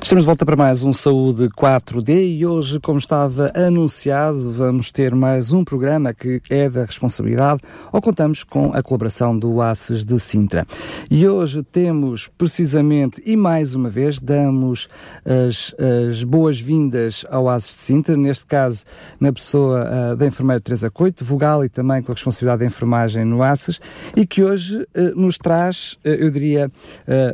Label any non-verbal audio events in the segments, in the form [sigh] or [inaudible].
Estamos de volta para mais um Saúde 4D e hoje, como estava anunciado, vamos ter mais um programa que é da responsabilidade ou contamos com a colaboração do ACES de Sintra. E hoje temos precisamente e mais uma vez damos as, as boas-vindas ao ACES de Sintra, neste caso na pessoa uh, da enfermeira Teresa Coito, vogal e também com a responsabilidade da enfermagem no ACES e que hoje uh, nos traz, uh, eu diria,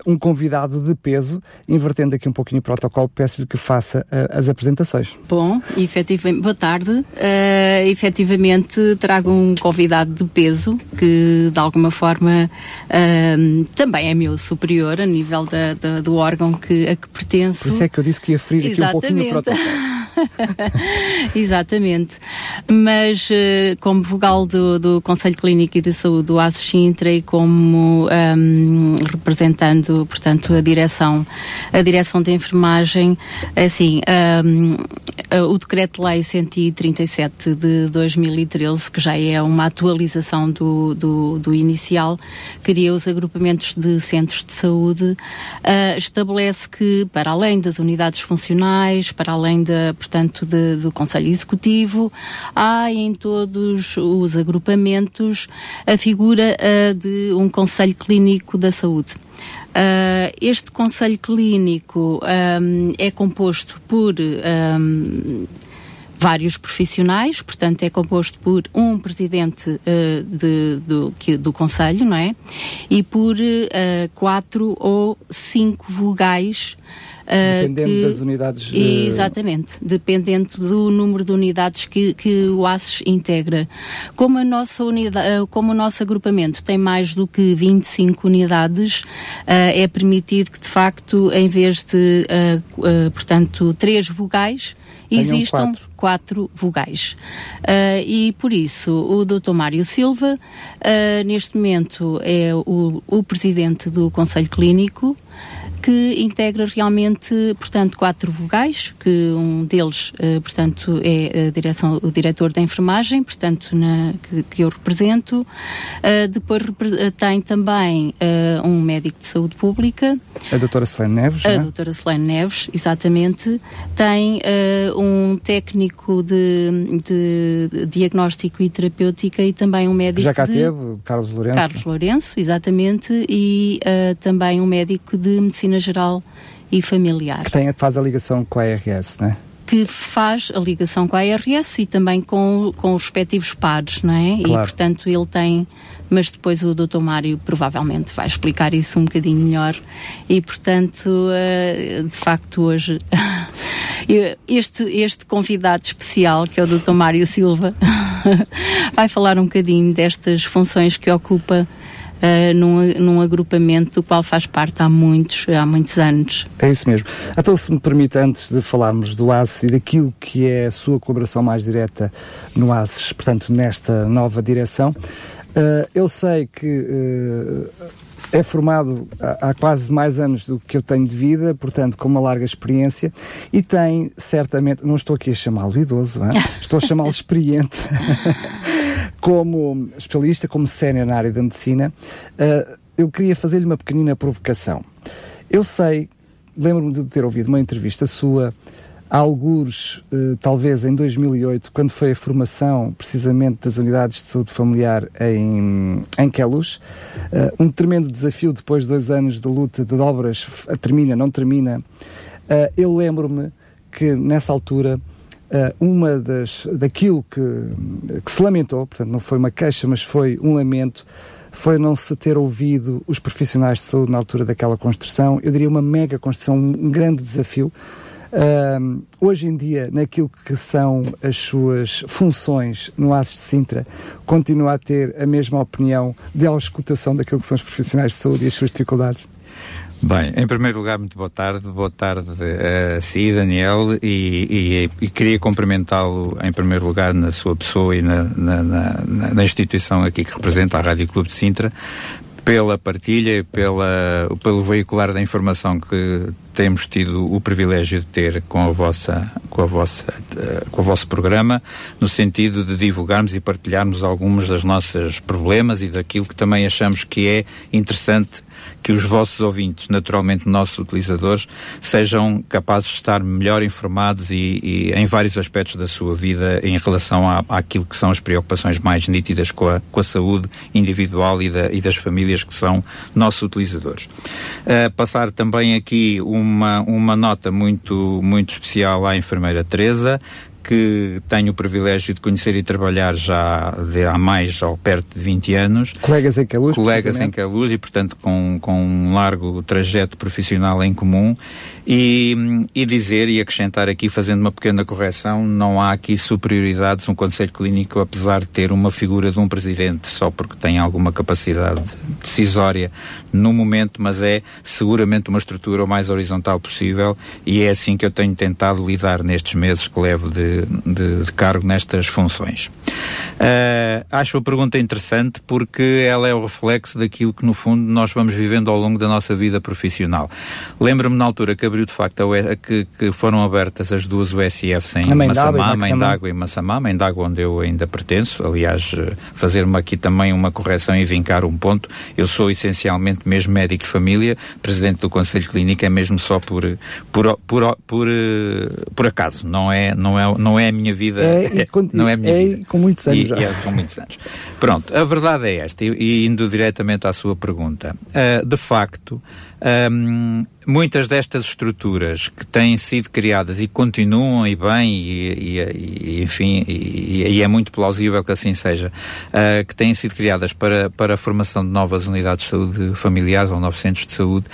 um convidado de peso, invertendo aqui um pouquinho protocolo, peço-lhe que faça uh, as apresentações. Bom, efetivamente, boa tarde. Uh, efetivamente, trago um convidado de peso que, de alguma forma, uh, também é meu superior a nível da, da, do órgão que, a que pertenço. Por isso é que eu disse que ia ferir aqui um pouquinho o protocolo. [laughs] [laughs] Exatamente. Mas uh, como vogal do, do Conselho Clínico e de Saúde do ASES Sintra e como um, representando, portanto, a direção, a direção de enfermagem, assim, um, o Decreto-Lei 137 de 2013, que já é uma atualização do, do, do inicial, cria os agrupamentos de centros de saúde, uh, estabelece que, para além das unidades funcionais, para além da, portanto, de, do Conselho Executivo, há em todos os agrupamentos a figura uh, de um Conselho Clínico da Saúde. Uh, este Conselho Clínico um, é composto por um, vários profissionais, portanto é composto por um presidente uh, de, do, do Conselho, não é? E por uh, quatro ou cinco vogais dependendo que, das unidades. Uh... Exatamente, dependendo do número de unidades que, que o ACES integra. Como, a nossa unidade, uh, como o nosso agrupamento tem mais do que 25 unidades, é permitido que, de facto, em vez de, portanto, três vogais, existam quatro. quatro vogais. Uh, e por isso o Dr. Mário Silva, uh, neste momento, é o, o presidente do Conselho Clínico que integra realmente, portanto, quatro vogais, que um deles, uh, portanto, é direção, o diretor da enfermagem, portanto, na, que, que eu represento. Uh, depois repre tem também uh, um médico de saúde pública. A doutora Selene Neves, A é? doutora Selene Neves, exatamente. Tem um técnico de, de, diagnóstico e terapêutica e também um médico Já cá de... teve, Carlos Lourenço. Carlos Lourenço, exatamente, e também um médico de medicina medicina geral e familiar. Que tem, faz a ligação com a ARS, não é? que faz a ligação com a ARS e também com, com os respectivos pares, não é? Claro. E, portanto, ele tem, mas depois o Dr. Mário provavelmente vai explicar isso um bocadinho melhor e, portanto, uh, de facto, hoje [laughs] este, este convidado especial, que é o Dr. Mário Silva, [laughs] vai falar um bocadinho destas funções que ocupa uh, num, num agrupamento do qual faz parte há muitos, há muitos anos. É isso mesmo. Então, se me permite, antes de falarmos do ASES e daquilo que é a sua colaboração mais direta no ASES, portanto, nesta nova direção, uh, eu sei que uh, é formado há, há, quase mais anos do que eu tenho de vida, portanto, com uma larga experiência, e tem certamente, não estou aqui a chamá-lo idoso, hein? [laughs] estou a chamá-lo experiente. [laughs] como especialista, como sénior na área da medicina, uh, eu queria fazer-lhe uma pequenina provocação. Eu sei, lembro-me de ter ouvido uma entrevista sua, alguns, uh, talvez em 2008, quando foi a formação precisamente das unidades de saúde familiar em, em Queluz, uh, um tremendo desafio depois de dois anos de luta de obras, termina, não termina. eu lembro-me que nessa altura uma das daquilo que, que se lamentou, portanto não foi uma queixa, mas foi um lamento, foi não se ter ouvido os profissionais de saúde na altura daquela construção. Eu diria uma mega construção, um, grande desafio. Uh, hoje em dia, naquilo que são as suas funções no ASES de Sintra, continua a ter a mesma opinião de auscultação daquilo que são os profissionais de saúde e as suas dificuldades? Bem, em primeiro lugar, muito boa tarde. Boa tarde a si, Daniel, e, e, e queria cumprimentá-lo em primeiro lugar na sua pessoa e na, na, na, na, instituição aqui que representa a Rádio Clube de Sintra, pela partilha e pela, pelo veicular da informação que temos tido o privilégio de ter com a vossa, com a vossa, uh, com o vosso programa, no sentido de divulgarmos e partilharmos alguns dos nossos problemas e daquilo que também achamos que é interessante que os vossos ouvintes, naturalmente nossos utilizadores, sejam capazes de estar melhor informados e, e em vários aspectos da sua vida em relação à, àquilo que são as preocupações mais nítidas com a, com a saúde individual e, da, e das famílias que são nossos utilizadores. Uh, passar também aqui uma, uma nota muito, muito especial à enfermeira Teresa, que tenho o privilégio de conhecer e trabalhar já de, há mais ou perto de 20 anos. Colegas em Queluz, Colegas em Queluz e, portanto, com, com um largo trajeto profissional em comum. E, e dizer e acrescentar aqui, fazendo uma pequena correção, não há aqui superioridades. Um Conselho Clínico, apesar de ter uma figura de um presidente, só porque tem alguma capacidade decisória no momento, mas é seguramente uma estrutura o mais horizontal possível e é assim que eu tenho tentado lidar nestes meses que levo de, de, de cargo nestas funções. Uh, acho a pergunta interessante porque ela é o reflexo daquilo que, no fundo, nós vamos vivendo ao longo da nossa vida profissional. Lembro-me na altura que abriu de facto a, que, que, foram abertas as duas USFs em Massamá, Mãe d'Água e Massamá, Mãe d'Água onde eu ainda pertenço. Aliás, eh, fazer-me aqui também uma correção e vincar um ponto. Eu sou essencialmente mesmo médico de família, presidente do Conselho Clínico é mesmo só por, por, por, por, eh, por acaso, não é, não, é, não é a minha vida. É, [laughs] é, não é a minha é, vida. com muitos anos e, já. É, com muitos anos. Pronto, a verdade é esta, e, e indo diretamente à sua pergunta. Uh, de facto, um, muitas destas estruturas que têm sido criadas e continuam e bem, e, e, e enfim, e, e, é muito plausível que assim seja, uh, que têm sido criadas para, para a formação de novas unidades de saúde familiares ou novos centros de saúde,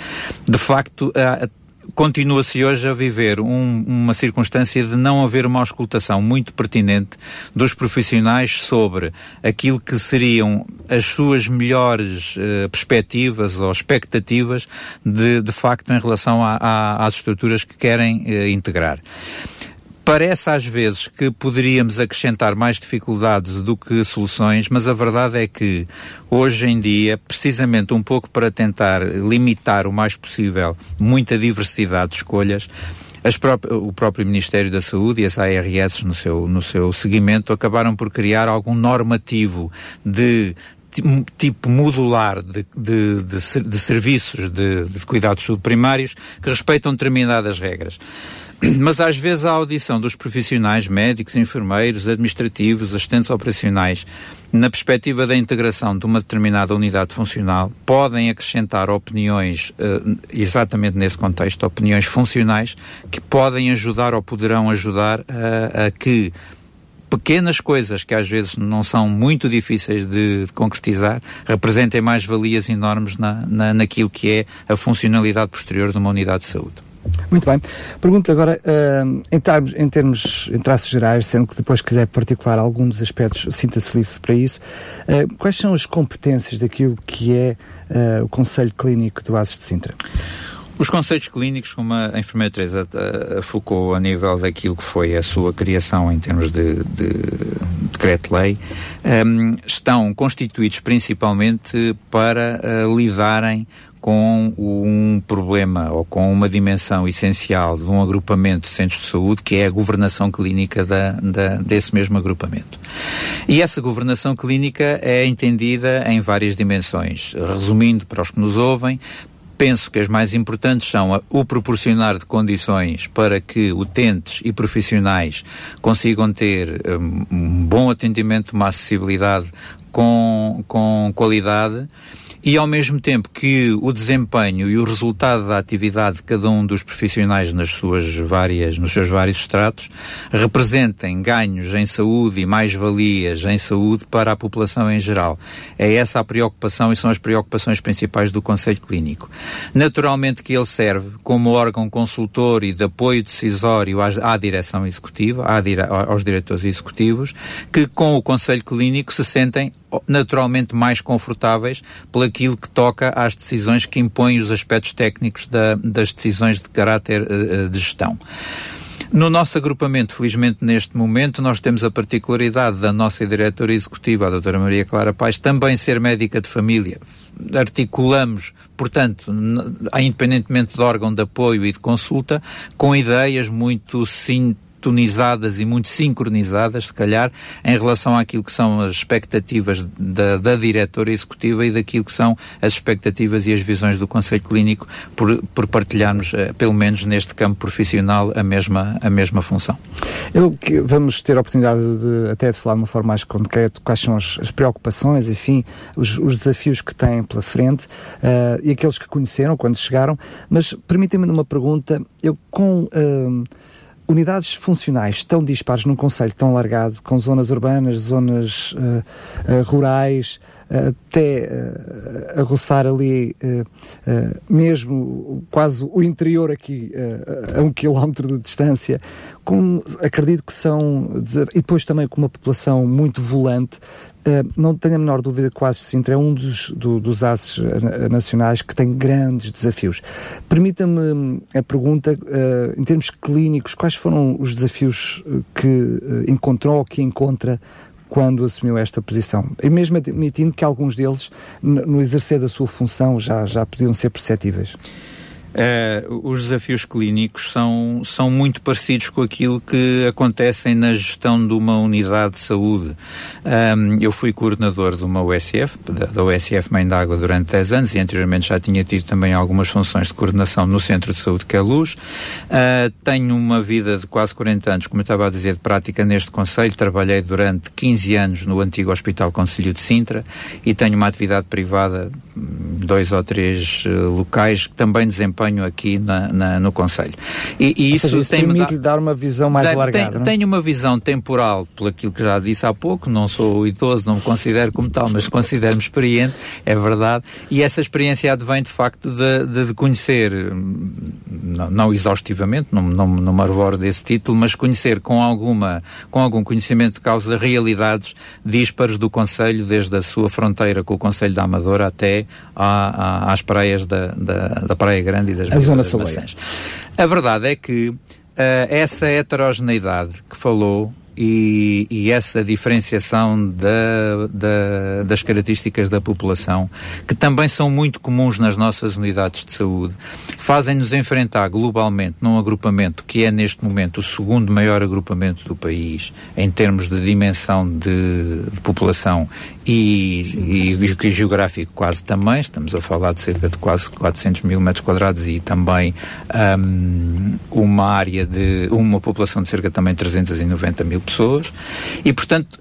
de facto, uh, continua-se hoje a viver um, uma circunstância de não haver uma auscultação muito pertinente dos profissionais sobre aquilo que seriam as suas melhores uh, perspectivas ou expectativas de, de facto em relação a, a, às estruturas que querem uh, integrar. Parece às vezes que poderíamos acrescentar mais dificuldades do que soluções, mas a verdade é que hoje em dia, precisamente um pouco para tentar limitar o mais possível muita diversidade de escolhas, o próprio Ministério da Saúde e as ARS no seu, no seu seguimento acabaram por criar algum normativo de tipo modular de, de, de, de serviços de cuidados subprimários que respeitam determinadas regras. [clears throat] Mas às vezes a audição dos profissionais, médicos, enfermeiros, administrativos, assistentes operacionais, na perspectiva da integração de uma determinada unidade funcional, podem acrescentar opiniões, uh, exatamente nesse contexto, opiniões funcionais, que podem ajudar ou poderão ajudar a, a que pequenas coisas que às vezes não são muito difíceis de, de concretizar representem mais valias enormes na, na, naquilo que é a funcionalidade posterior de uma unidade de saúde. Muito bem. Pergunto agora, uh, em, termos, em termos, em traços gerais, sendo que depois quiser particular algum dos aspectos, sinta-se livre para isso, uh, quais são as competências daquilo que é uh, o Conselho Clínico do ASES de Sintra? Os conceitos clínicos, como a enfermeira Teresa focou a nível daquilo que foi a sua criação em termos de, de decreto-lei, um, estão constituídos principalmente para uh, lidarem com um problema ou com uma dimensão essencial de um agrupamento de centros de saúde, que é a governação clínica da, da, desse mesmo agrupamento. E essa governação clínica é entendida em várias dimensões. Resumindo para os que nos ouvem, penso que as mais importantes são o proporcionar de condições para que utentes e profissionais consigam ter um, um bom atendimento, uma acessibilidade com, com qualidade e ao mesmo tempo que o desempenho e o resultado da atividade de cada um dos profissionais nas suas várias, nos seus vários estratos representem ganhos em saúde e mais-valias em saúde para a população em geral. É essa a preocupação e são as preocupações principais do Conselho Clínico. Naturalmente que ele serve como órgão consultor e de apoio decisório à, à direção executiva, à dire, aos diretores executivos, que com o Conselho Clínico se sentem naturalmente mais confortáveis pela aquilo que toca às decisões que impõem os aspectos técnicos da, das decisões de caráter uh, de gestão. No nosso agrupamento, felizmente neste momento, nós temos a particularidade da nossa diretora executiva, a doutora Maria Clara Paz, também ser médica de família. Articulamos, portanto, independentemente do órgão de apoio e de consulta, com ideias muito sim tonizadas e muito sincronizadas, se calhar, em relação àquilo que são as expectativas da, da diretora executiva e daquilo que são as expectativas e as visões do Conselho Clínico por, por partilharmos, eh, pelo menos neste campo profissional, a mesma, a mesma função. Eu, vamos ter a oportunidade de, até de falar de uma forma mais concreta quais são as, as preocupações, enfim, os, os, desafios que têm pela frente uh, e aqueles que conheceram quando chegaram, mas permitem-me uma pergunta, eu com... Uh, unidades funcionais tão dispares num conselho tão largado, com zonas urbanas, zonas uh, uh, rurais, uh, até a roçar ali mesmo quase o interior aqui a um quilómetro de distância, com, acredito que são, e depois também com uma população muito volante, Uh, não tenho a menor dúvida que o ASES Sintra é um dos, do, dos ASES nacionais que tem grandes desafios. Permita-me hum, a pergunta, uh, em termos clínicos, quais foram os desafios que encontrou ou que encontra quando assumiu esta posição? E mesmo admitindo que alguns deles, no exercer da sua função, já, já podiam ser perceptíveis. Uh, os desafios clínicos são, são muito parecidos com aquilo que acontecem na gestão de uma unidade de saúde. Um, eu fui coordenador de uma USF, da, da USF Mãe d'Água, durante 10 anos e anteriormente já tinha tido também algumas funções de coordenação no Centro de Saúde que é Luz. Uh, tenho uma vida de quase 40 anos, como eu estava a dizer, de prática neste Conselho. Trabalhei durante 15 anos no antigo Hospital Conselho de Sintra e tenho uma atividade privada, dois ou três uh, locais, que também desempenho desempenho aqui na, na, no Conselho. E, e isso, seja, isso tem permite dar uma visão mais tem, alargada. Tem, tenho uma visão temporal, por aquilo que já disse há pouco, não sou idoso, não me considero como tal, mas considero-me experiente, é verdade, e essa experiência advém de facto de, de conhecer, não, não exaustivamente, não, não, não me arvoro desse título, mas conhecer com, alguma, com algum conhecimento de causa realidades díspares do Conselho, desde a sua fronteira com o Conselho da Amadora até à, à, às praias da, da, da Praia Grande das a zona Saleia. A verdade é que uh, essa heterogeneidade que falou e, e, essa diferenciação da, da, das características da população, que também são muito comuns nas nossas unidades de saúde, fazem-nos enfrentar globalmente num agrupamento que é neste momento o segundo maior agrupamento do país em termos de dimensão de, de população e, e, e, geográfico quase também, estamos a falar de cerca de quase 400 mil metros quadrados e também um, uma área de, uma população de cerca também de 390 mil pessoas. E portanto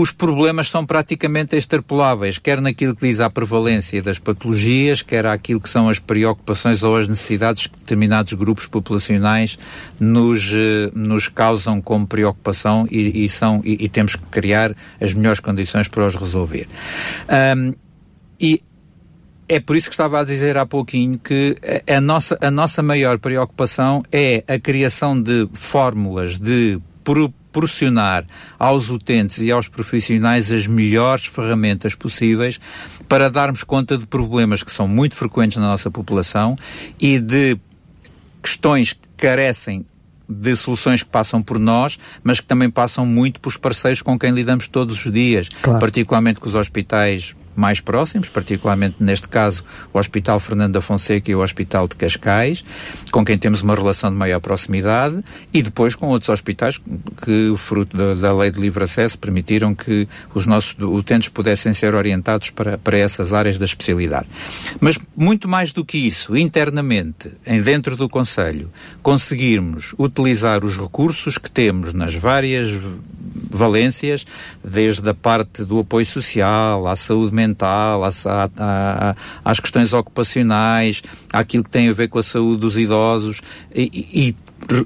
os problemas são praticamente extrapoláveis, quer naquilo que diz a prevalência das patologias, quer aquilo que são as preocupações ou as necessidades que determinados grupos populacionais nos, eh, nos causam como preocupação e, e são, e, e, temos que criar as melhores condições para os resolver. Um, e é por isso que estava a dizer há pouquinho que a nossa, a nossa maior preocupação é a criação de fórmulas de proporcionar aos utentes e aos profissionais as melhores ferramentas possíveis para darmos conta de problemas que são muito frequentes na nossa população e de questões que carecem de soluções que passam por nós, mas que também passam muito por os parceiros com quem lidamos todos os dias, claro. particularmente com os hospitais mais próximos, particularmente neste caso o Hospital Fernando da Fonseca e o Hospital de Cascais, com quem temos uma relação de maior proximidade, e depois com outros hospitais que, fruto da, da lei de livre acesso, permitiram que os nossos utentes pudessem ser orientados para, para essas áreas da especialidade. Mas muito mais do que isso, internamente, em dentro do Conselho, conseguirmos utilizar os recursos que temos nas várias valências, desde a parte do apoio social, à saúde mental, à, à, às questões ocupacionais, àquilo que tem a ver com a saúde dos idosos e, e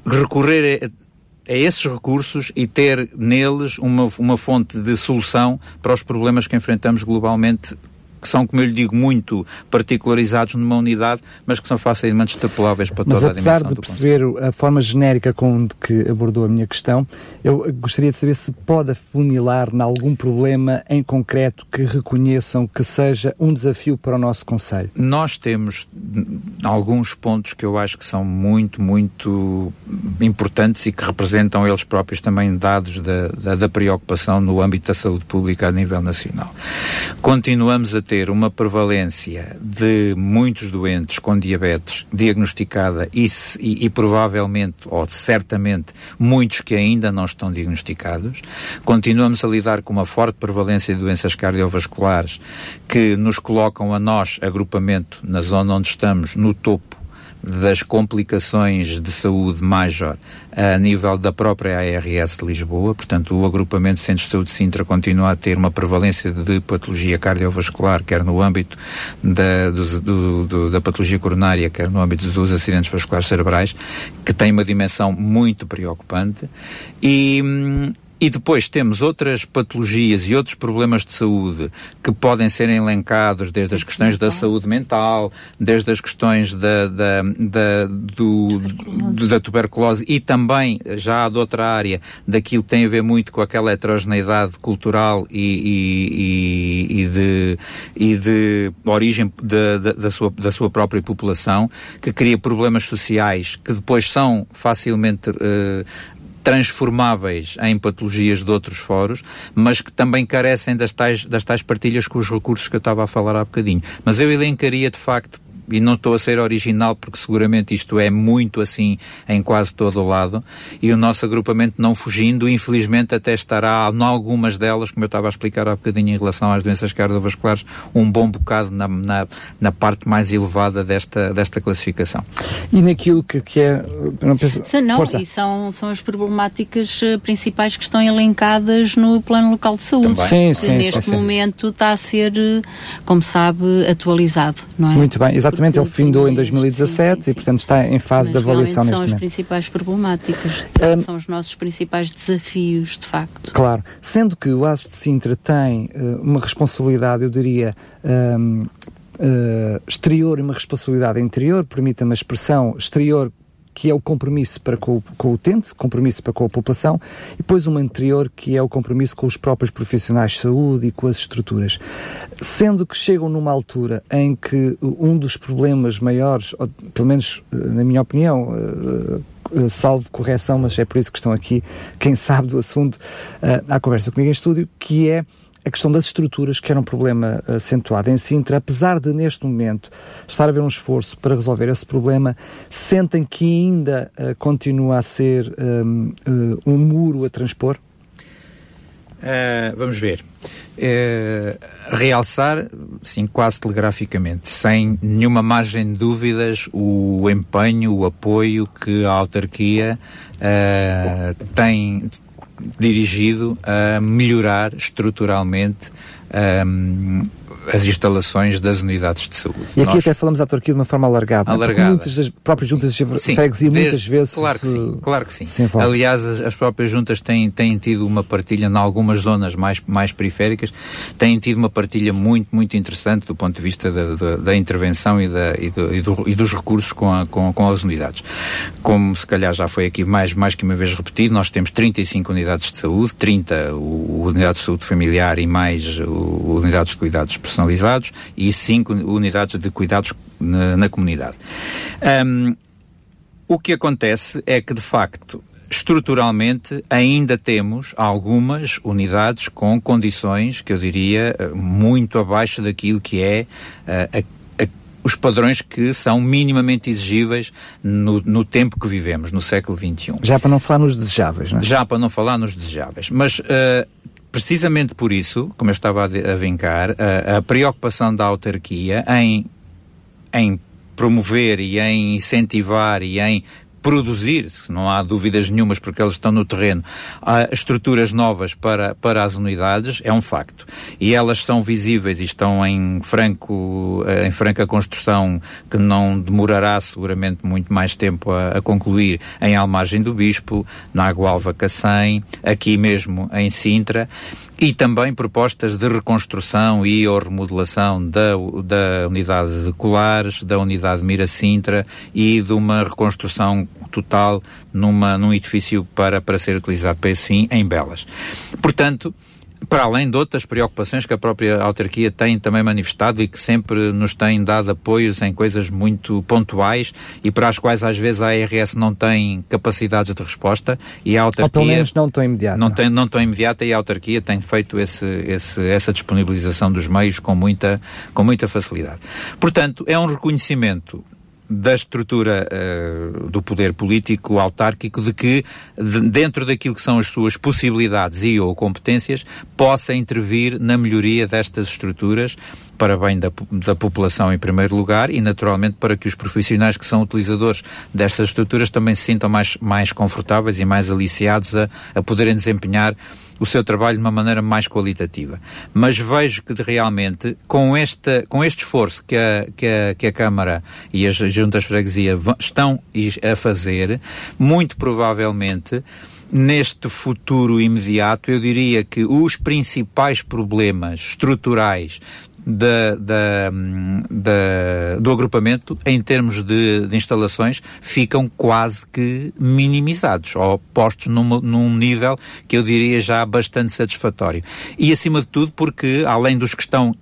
recorrer a, a esses recursos e ter neles uma, uma fonte de solução para os problemas que enfrentamos globalmente que são, como eu lhe digo, muito particularizados numa unidade, mas que são facilmente extrapoláveis para mas toda a dimensão Mas apesar de perceber conceito. a forma genérica com que abordou a minha questão, eu gostaria de saber se pode afunilar em algum problema em concreto que reconheçam que seja um desafio para o nosso Conselho. Nós temos, alguns pontos que eu acho que são muito, muito importantes e que representam eles próprios também dados da, da, da preocupação no âmbito da saúde pública a nível nacional. Continuamos a ter uma prevalência de muitos doentes com diabetes diagnosticada e, e, e provavelmente, ou certamente, muitos que ainda não estão diagnosticados. Continuamos a lidar com uma forte prevalência de doenças cardiovasculares que nos colocam a nós, agrupamento, na zona onde estamos, no topo das complicações de saúde major a nível da própria ARS de Lisboa, portanto o agrupamento de Centros de Saúde de Sintra continua a ter uma prevalência de patologia cardiovascular, quer no âmbito da, do, do, do, da patologia coronária, quer no âmbito dos acidentes vasculares cerebrais, que tem uma dimensão muito preocupante. E hum, e depois temos outras patologias e outros problemas de saúde que podem ser elencados desde as questões da saúde mental, desde as questões da, da, da, do, tuberculose. da tuberculose e também, já de outra área, daquilo que tem a ver muito com aquela heterogeneidade cultural e, e, e, de, e de origem de, de, da, sua, da sua própria população, que cria problemas sociais que depois são facilmente uh, transformáveis em patologias de outros foros, mas que também carecem das tais, das tais partilhas com os recursos que eu estava a falar há bocadinho. Mas eu elencaria, de facto, e não estou a ser original porque seguramente isto é muito assim em quase todo o lado, e o nosso agrupamento não fugindo, infelizmente até estará em algumas delas, como eu estava a explicar há bocadinho em relação às doenças cardiovasculares, um bom bocado na, na, na parte mais elevada desta, desta classificação. E naquilo que, que é... Não, penso, não e são, são as problemáticas eh, principais que estão elencadas no plano local de saúde, sim, que sim, neste sim, momento está a ser, eh, como sabe, atualizado, não é? Muito bem, exatamente Exatamente, ele findou em 2017 sim, sim, e, portanto, está em fase Mas de avaliação neste momento. são as principais problemáticas, um, são os nossos principais desafios, de facto. Claro, sendo que o ASES de Sintra tem uh, uma responsabilidade, eu diria, um, uh, eh, exterior e uma responsabilidade interior, permita-me a expressão, exterior que é o compromisso para com, com, o utente, compromisso para com a população, e depois uma anterior, que é o compromisso com os próprios profissionais de saúde e com as estruturas. Sendo que chegam numa altura em que um dos problemas maiores, ou, pelo menos eh, na minha opinião, uh, salvo correção, mas é por isso que estão aqui, quem sabe do assunto, à conversa comigo em estúdio, que é a questão das estruturas, que era um problema acentuado em Sintra, apesar de neste momento estar a haver um esforço para resolver esse problema, sentem que ainda uh, continua a ser um, uh, um muro a transpor? Uh, vamos ver. Uh, realçar, sim, quase telegraficamente, sem nenhuma margem de dúvidas, o empenho, o apoio que a autarquia uh, tem, dirigido a melhorar estruturalmente um, as instalações das unidades de saúde. E aqui Nós... até falamos à Turquia de uma forma alargada, alargada. muitas das próprias juntas de freguesia muitas vezes... Claro que sim, claro que sim. Aliás, as, as, próprias juntas têm, têm tido uma partilha em algumas zonas mais, mais periféricas, têm tido uma partilha muito, muito interessante do ponto de vista da, da, da intervenção e, da, e, do, e, do, e, dos recursos com, a, com, com as unidades. Como se calhar já foi aqui mais, mais que uma vez repetido, nós temos 35 unidades de saúde, 30 o, unidades de saúde familiar e mais o, unidades de cuidados personalizados e cinco unidades de cuidados na, na comunidade. Um, o que acontece é que, de facto, estruturalmente ainda temos algumas unidades com condições que eu diria muito abaixo daquilo que é uh, a os padrões que são minimamente exigíveis no, no, tempo que vivemos, no século XXI. Já para não falar nos desejáveis, não é? Já para não falar nos desejáveis. Mas uh, precisamente por isso, como eu estava a, a vincar, a, a preocupação da autarquia em, em promover e em incentivar e em produzir, não há dúvidas nenhumas porque eles estão no terreno, estruturas novas para, para as unidades, é um facto. E elas são visíveis e estão em franco, eh, em franca construção que não demorará seguramente muito mais tempo a, a concluir em Almagem do Bispo, na Agualva Cacém, aqui mesmo em Sintra e também propostas de reconstrução e ou remodelação da, da unidade de Colares, da unidade Mira Sintra e de uma reconstrução total numa, num edifício para, para ser utilizado para esse fim em Belas. Portanto, para além de outras preocupações que a própria autarquia tem também manifestado e que sempre nos tem dado apoios em coisas muito pontuais e para as quais às vezes a ARS não tem capacidades de resposta e a autarquia... Ou pelo menos não tão imediata. Não, tem, não tão imediata e a autarquia tem feito esse, esse, essa disponibilização dos meios com muita, com muita facilidade. Portanto, é um reconhecimento da estrutura uh, do poder político autárquico de que, de, dentro daquilo que são as suas possibilidades e ou competências, possa intervir na melhoria destas estruturas para bem da, da população em primeiro lugar e naturalmente para que os profissionais que são utilizadores destas estruturas também se sintam mais, mais confortáveis e mais aliciados a, a poderem desempenhar o seu trabalho de uma maneira mais qualitativa. Mas vejo que realmente, com, esta, com este esforço que a, que, a, que a Câmara e as juntas de freguesia estão a fazer, muito provavelmente neste futuro imediato, eu diria que os principais problemas estruturais da, da, da, do agrupamento em termos de, de, instalações ficam quase que minimizados ou postos num, num nível que eu diria já bastante satisfatório. E acima de tudo porque, além dos que estão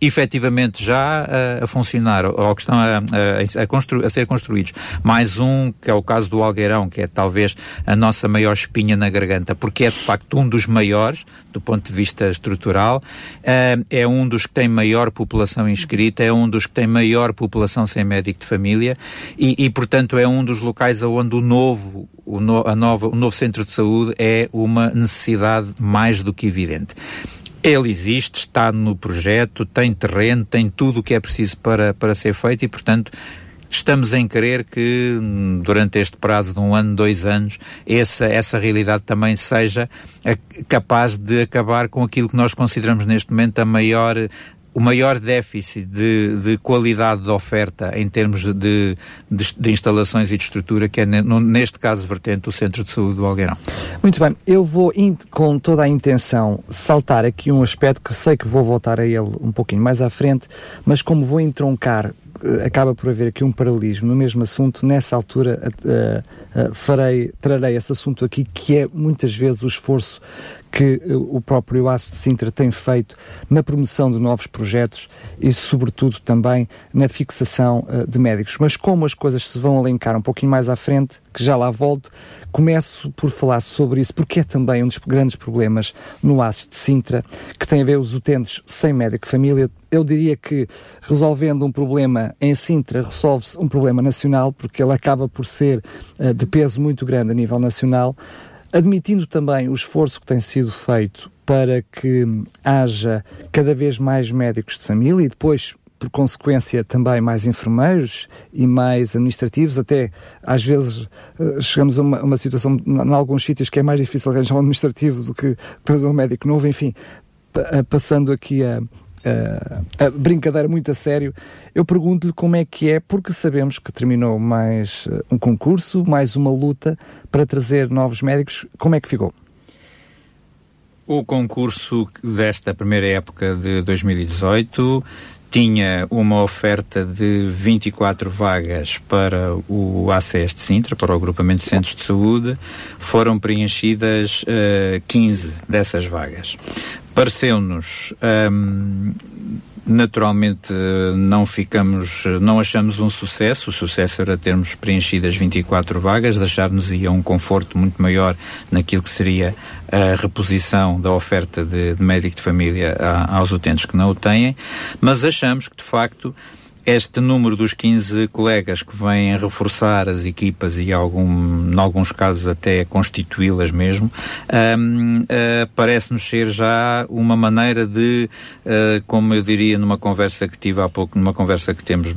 efetivamente já a, a funcionar ou que estão a, a, a, constru, a, ser construídos. Mais um, que é o caso do Algueirão, que é talvez a nossa maior espinha na garganta, porque é de facto um dos maiores do ponto de vista estrutural, uh, é um dos que tem maior população inscrita, é um dos que tem maior população sem médico de família e, e portanto, é um dos locais onde o novo, o, no, a nova, o novo centro de saúde é uma necessidade mais do que evidente. Ele existe, está no projeto, tem terreno, tem tudo o que é preciso para, para ser feito e, portanto, estamos em querer que durante este prazo de um ano, dois anos, essa, essa realidade também seja capaz de acabar com aquilo que nós consideramos neste momento a maior o maior déficit de, de qualidade de oferta em termos de, de, de, instalações e de estrutura, que é, neste caso, vertente, o Centro de Saúde do Algueirão. Muito bem, eu vou, com toda a intenção, saltar aqui um aspecto que sei que vou voltar a ele um pouquinho mais à frente, mas como vou entroncar acaba por haver aqui um paralelismo no mesmo assunto, nessa altura uh, uh, farei, trarei esse assunto aqui, que é muitas vezes o esforço que o próprio ACE de Sintra tem feito na promoção de novos projetos e, sobretudo, também na fixação uh, de médicos. Mas como as coisas se vão alencar um pouquinho mais à frente, que já lá volto, começo por falar sobre isso, porque é também um dos grandes problemas no ACE de Sintra, que tem a ver os utentes sem médico família. Eu diria que resolvendo um problema em Sintra, resolve-se um problema nacional, porque ele acaba por ser uh, de peso muito grande a nível nacional admitindo também o esforço que tem sido feito para que haja cada vez mais médicos de família e depois por consequência também mais enfermeiros e mais administrativos, até às vezes eh, chegamos a uma, uma situação em alguns sítios que é mais difícil arranjar um administrativo do que trazer um médico novo, enfim, eh, passando aqui a, a, a brincadeira muito a sério, eu pergunto-lhe como é que é, porque sabemos que terminou mais uh, um concurso, mais uma luta para trazer novos médicos. Como é que ficou? O concurso desta primeira época de 2018 tinha uma oferta de 24 vagas para o ACS de Sintra, para o agrupamento de centros de saúde, foram preenchidas uh, 15 dessas vagas. Pareceu-nos um, Naturalmente não ficamos, não achamos um sucesso. O sucesso era termos preenchido as 24 vagas, deixar-nos ia um conforto muito maior naquilo que seria a reposição da oferta de, de médico de família a, aos utentes que não o têm, mas achamos que de facto este número dos 15 colegas que vêm reforçar as equipas e, algum, em alguns casos, até constituí-las mesmo, um, uh, parece-nos ser já uma maneira de, uh, como eu diria numa conversa que tive há pouco, numa conversa que temos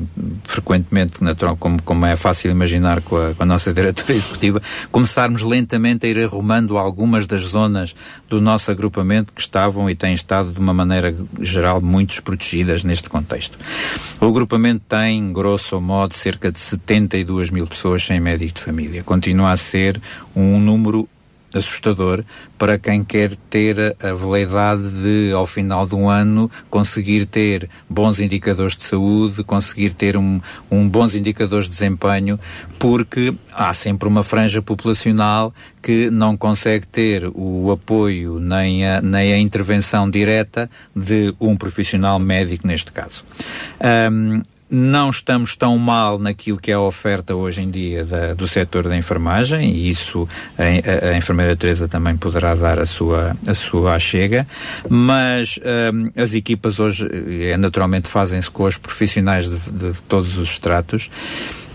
frequentemente, natural, como, como é fácil imaginar com a, com a nossa [laughs] diretora executiva, começarmos lentamente a ir arrumando algumas das zonas do nosso agrupamento que estavam e têm estado de uma maneira geral muito desprotegidas neste contexto. O agrupamento tem, grosso modo, cerca de 72 mil pessoas sem médico de família. Continua a ser um número assustador para quem quer ter a veleidade de, ao final de um ano, conseguir ter bons indicadores de saúde, conseguir ter um, um bons indicadores de desempenho, porque há sempre uma franja populacional que não consegue ter o apoio nem a, nem a intervenção direta de um profissional médico neste caso. Um, não estamos tão mal naquilo que é a oferta hoje em dia da, do setor da enfermagem e isso a, a, enfermeira Teresa também poderá dar a sua, a sua chega, mas um, as equipas hoje é, naturalmente fazem-se com os profissionais de, de, de todos os estratos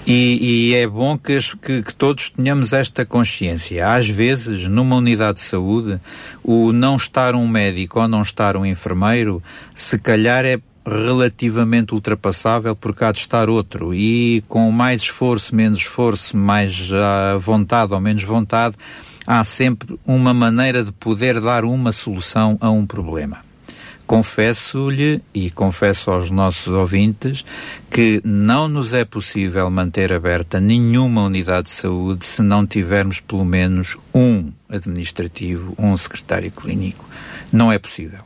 e, e, é bom que, que, que, todos tenhamos esta consciência. Às vezes, numa unidade de saúde, o não estar um médico ou não estar um enfermeiro, se calhar é relativamente ultrapassável porque há de estar outro e com mais esforço, menos esforço, mais uh, vontade ou menos vontade, há sempre uma maneira de poder dar uma solução a um problema. Confesso-lhe e confesso aos nossos ouvintes que não nos é possível manter aberta nenhuma unidade de saúde se não tivermos pelo menos um administrativo, um secretário clínico. Não é possível.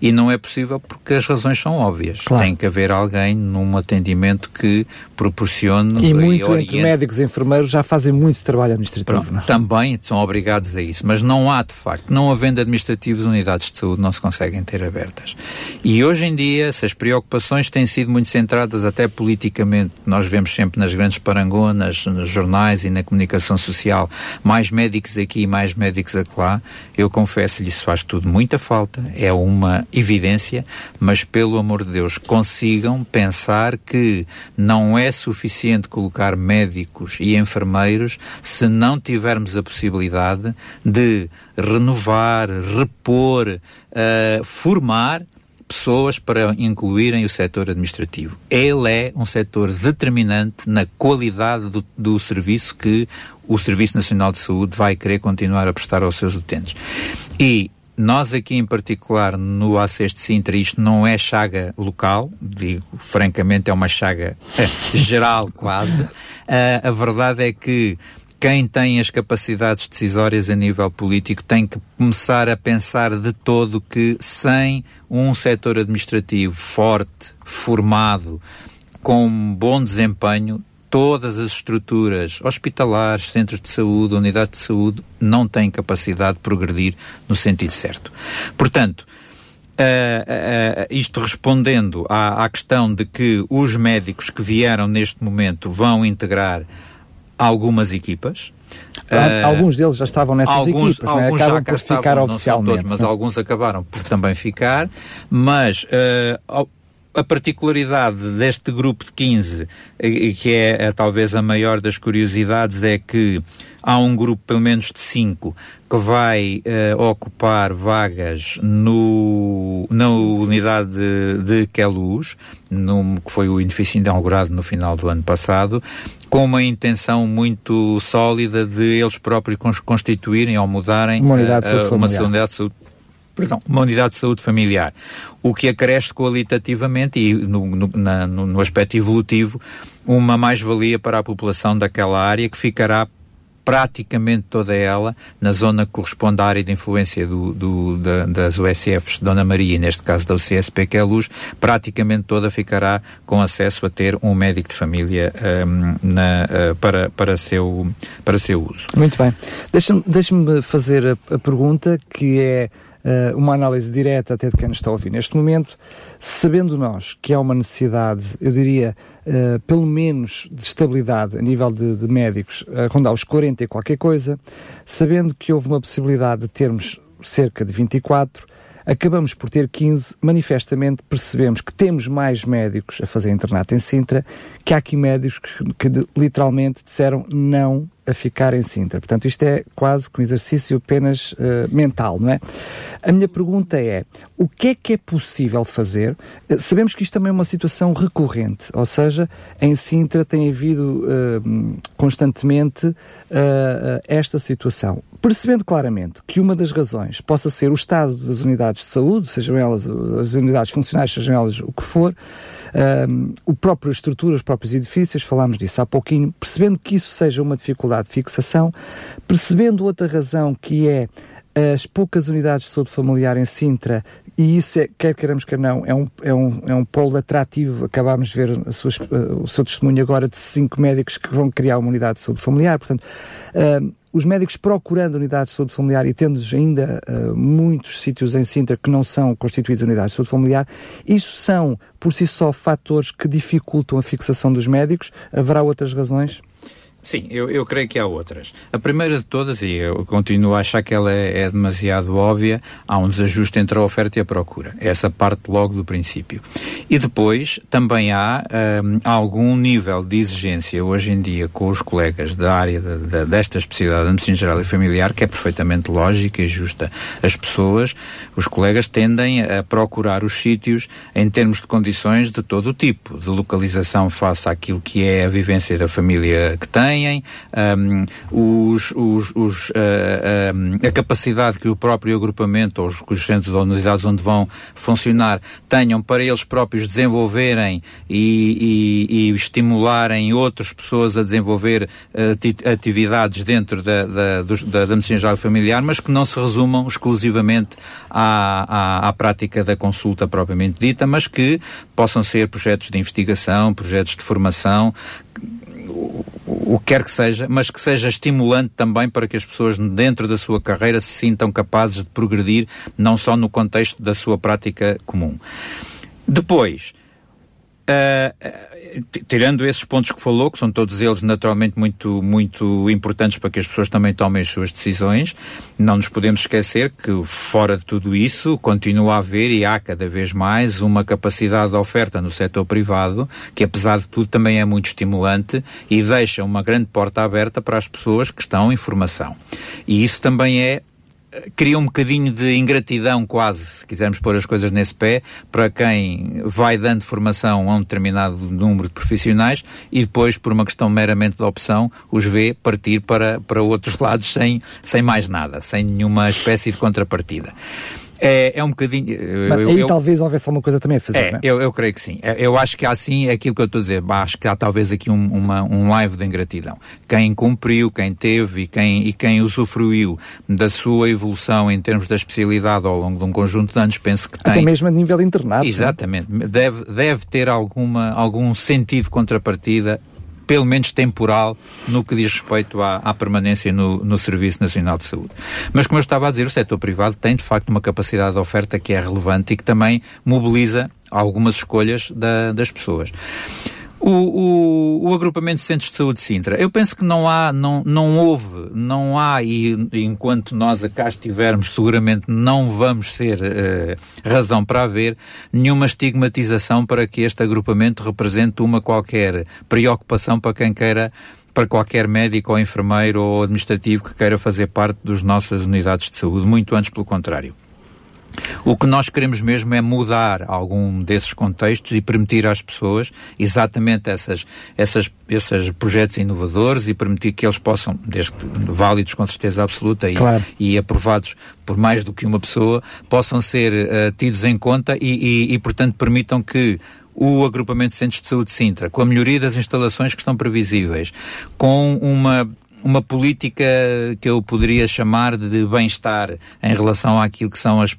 E não é possível porque as razões são óbvias. Claro. Tem que haver alguém num atendimento que proporcione e muito e entre médicos e enfermeiros já fazem muito trabalho administrativo. Pronto, é? também são obrigados a isso, mas não há de facto, não havendo administrativos, unidades de saúde não se conseguem ter abertas. E hoje em dia, se as preocupações têm sido muito centradas até politicamente, nós vemos sempre nas grandes parangonas, nos jornais e na comunicação social, mais médicos aqui, mais médicos acolá, eu confesso-lhe, isso faz tudo muita falta, é uma evidência, mas pelo amor de Deus, consigam pensar que não é suficiente colocar médicos e enfermeiros se não tivermos a possibilidade de renovar, repor, uh, formar pessoas para incluírem o setor administrativo. Ele é um setor determinante na qualidade do, do serviço que o Serviço Nacional de Saúde vai querer continuar a prestar aos seus utentes. E nós aqui em particular no ACES de Sintra isto não é chaga local, digo francamente é uma chaga geral quase. Uh, a verdade é que quem tem as capacidades decisórias a nível político tem que começar a pensar de todo que sem um setor administrativo forte, formado, com bom desempenho, todas as estruturas hospitalares, centros de saúde, unidades de saúde, não têm capacidade de progredir no sentido certo. Portanto, Uh, uh, isto respondendo à, à, questão de que os médicos que vieram neste momento vão integrar algumas equipas. Uh, alguns deles já estavam nessas alguns, equipas, alguns né? acabam por estavam, ficar oficialmente. Todos, mas né? alguns acabaram por também ficar. Mas a particularidade deste grupo de 15, que é, é, talvez a maior das curiosidades, é que há um grupo, pelo menos de 5, que vai uh, ocupar vagas no, na unidade de, de Queluz, no, que foi o edifício inaugurado no final do ano passado, com uma intenção muito sólida de eles próprios constituírem ou mudarem uma unidade uh, uma unidade de saúde perdão, uma unidade de saúde familiar, o que acresce qualitativamente e no, no, na, no, aspecto evolutivo uma mais-valia para a população daquela área que ficará praticamente toda ela na zona que corresponde à área de influência do, do, da, das USFs Dona Maria, e neste caso da UCSP, que é a Luz, praticamente toda ficará com acesso a ter um médico de família um, na, uh, para, para, seu, para seu uso. Muito bem. Deixa-me deixa fazer a, a pergunta que é uh, uma análise direta até de quem nos está a ouvir neste momento, sabendo nós que há uma necessidade, eu diria, uh, pelo menos de estabilidade a nível de, de médicos, uh, rondar os 40 e qualquer coisa, sabendo que houve uma possibilidade de termos cerca de 24, acabamos por ter 15, manifestamente percebemos que temos mais médicos a fazer internato em Sintra, que há aqui médicos que, que literalmente disseram não a ficar em Sintra. Portanto, isto é quase que um exercício apenas uh, mental, não é? A minha pergunta é: o que é que é possível fazer? Uh, sabemos que isto também é uma situação recorrente, ou seja, em Sintra tem havido uh, constantemente esta situação percebendo claramente que uma das razões possa ser o estado das unidades de saúde, sejam elas as unidades funcionais, sejam elas o que for, o próprio estrutura, os próprios edifícios, falámos disso há pouquinho, percebendo que isso seja uma dificuldade dificuldade de fixação, percebendo outra razão que é as poucas unidades de saúde familiar em Sintra e isso, é, quer queiramos, quer não, é um, é um, é um polo atrativo. Acabámos de ver sua, o seu testemunho agora de cinco médicos que vão criar uma unidade de saúde familiar. Portanto, uh, os médicos procurando unidades de saúde familiar e tendo ainda uh, muitos sítios em Sintra que não são constituídos unidades de saúde familiar, isso são, por si só, fatores que dificultam a fixação dos médicos. Haverá outras razões? Sim, eu, eu creio que há outras. A primeira de todas, e eu continuo a achar que ela é, é demasiado óbvia, há um desajuste entre a oferta e a procura. Essa parte logo do princípio. E depois também há um, algum nível de exigência hoje em dia com os colegas da área de, de, desta especialidade de medicina geral e familiar, que é perfeitamente lógica e justa. As pessoas, os colegas tendem a procurar os sítios em termos de condições de todo o tipo, de localização face àquilo que é a vivência da família que tem, têm, um, os, os, os, uh, a capacidade que o próprio agrupamento ou os, os centros ou unidades onde vão funcionar tenham para eles próprios desenvolverem e, e, e estimularem outras pessoas a desenvolver uh, atividades dentro da, da, da, da medicina geral familiar, mas que não se resumam exclusivamente à, à, à prática da consulta propriamente dita, mas que possam ser projetos de investigação, projetos de formação, quer que seja, mas que seja estimulante também para que as pessoas dentro da sua carreira se sintam capazes de progredir, não só no contexto da sua prática comum. Depois, Uh, tirando esses pontos que falou, que são todos eles naturalmente muito, muito importantes para que as pessoas também tomem as suas decisões, não nos podemos esquecer que fora de tudo isso continua a haver e há cada vez mais uma capacidade de oferta no setor privado que apesar de tudo também é muito estimulante e deixa uma grande porta aberta para as pessoas que estão em formação. E isso também é cria um bocadinho de ingratidão quase, se quisermos pôr as coisas nesse pé, para quem vai dando formação a um determinado número de profissionais e depois, por uma questão meramente de opção, os vê partir para, para outros lados sem, sem mais nada, sem nenhuma espécie de contrapartida. É, é um bocadinho. Mas eu, aí eu, talvez houvesse alguma coisa também a fazer. É, é? Eu, eu creio que sim. É, eu acho que há assim é aquilo que eu estou a dizer. Acho que há talvez aqui um, uma, um live de ingratidão. Quem cumpriu, quem teve e quem, e quem usufruiu da sua evolução em termos da especialidade ao longo de um conjunto de anos, penso que tem. Até mesmo a nível internado. Exatamente. Deve, deve ter alguma, algum sentido de contrapartida pelo menos temporal, no que diz respeito à, à permanência no, no, Serviço Nacional de Saúde. Mas, como eu estava a dizer, o setor privado tem, de facto, uma capacidade de oferta que é relevante e que também mobiliza algumas escolhas da, das pessoas. O, o, o, agrupamento de centros de saúde de Sintra, eu penso que não há, não, não houve, não há, e, enquanto nós cá estivermos, seguramente não vamos ser uh, razão para haver nenhuma estigmatização para que este agrupamento represente uma qualquer preocupação para quem queira para qualquer médico ou enfermeiro ou administrativo que queira fazer parte das nossas unidades de saúde, muito antes pelo contrário. O que nós queremos mesmo é mudar algum desses contextos e permitir às pessoas exatamente essas, essas, esses projetos inovadores e permitir que eles possam, desde válidos com certeza absoluta e, claro. e aprovados por mais do que uma pessoa, possam ser uh, tidos em conta e, e, e, portanto, permitam que o agrupamento de centros de saúde de Sintra, com a melhoria das instalações que estão previsíveis, com uma uma política que eu poderia chamar de bem-estar em relação àquilo que são as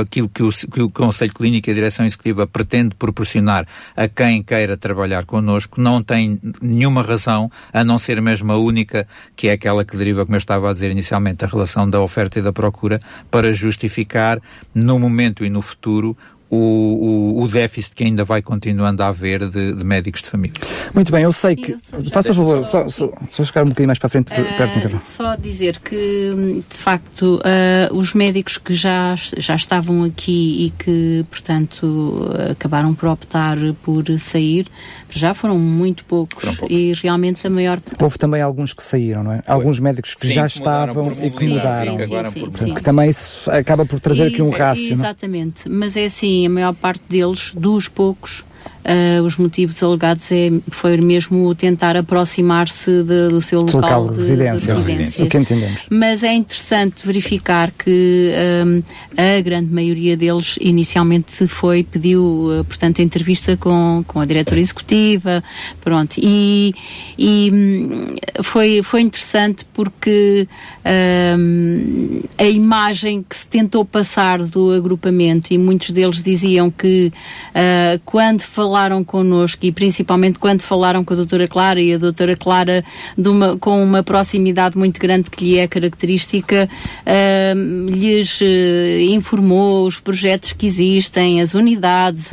aquilo que o, que o Conselho Clínico e a Direção Executiva pretende proporcionar a quem queira trabalhar connosco, não tem nenhuma razão, a não ser mesmo a única, que é aquela que deriva, como eu estava a dizer inicialmente, a relação da oferta e da procura, para justificar, no momento e no futuro, o, o, o, déficit que ainda vai continuando a haver de, de médicos de família. Muito bem, eu sei que. Faça favor, só, só, só, chegar um bocadinho mais para a frente, uh, perto do Só dizer que, de facto, uh, os médicos que já, já estavam aqui e que, portanto, acabaram por optar por sair, já foram muito poucos, foram poucos. e realmente a maior. Houve também alguns que saíram, não é? Sim. Alguns médicos que sim, já estavam e que mudaram. Sim, sim, sim, sim, que também acaba por trazer aqui um rácio. Exatamente, mas é assim, a maior parte deles, dos poucos, uh, os motivos alegados é, foi mesmo tentar aproximar-se do seu local, local de, de, residência. de, residência. O que entendemos. Mas é interessante verificar que um, a grande maioria deles inicialmente foi, pediu, uh, portanto, entrevista com, com a diretora executiva, pronto, e, e um, foi, foi interessante porque um, a imagem que se tentou passar do agrupamento e muitos deles diziam que uh, quando falaram connosco e principalmente quando falaram com a doutora Clara e a doutora Clara uma, com uma proximidade muito grande que lhe é característica uh, lhes uh, informou os projetos que existem, as unidades,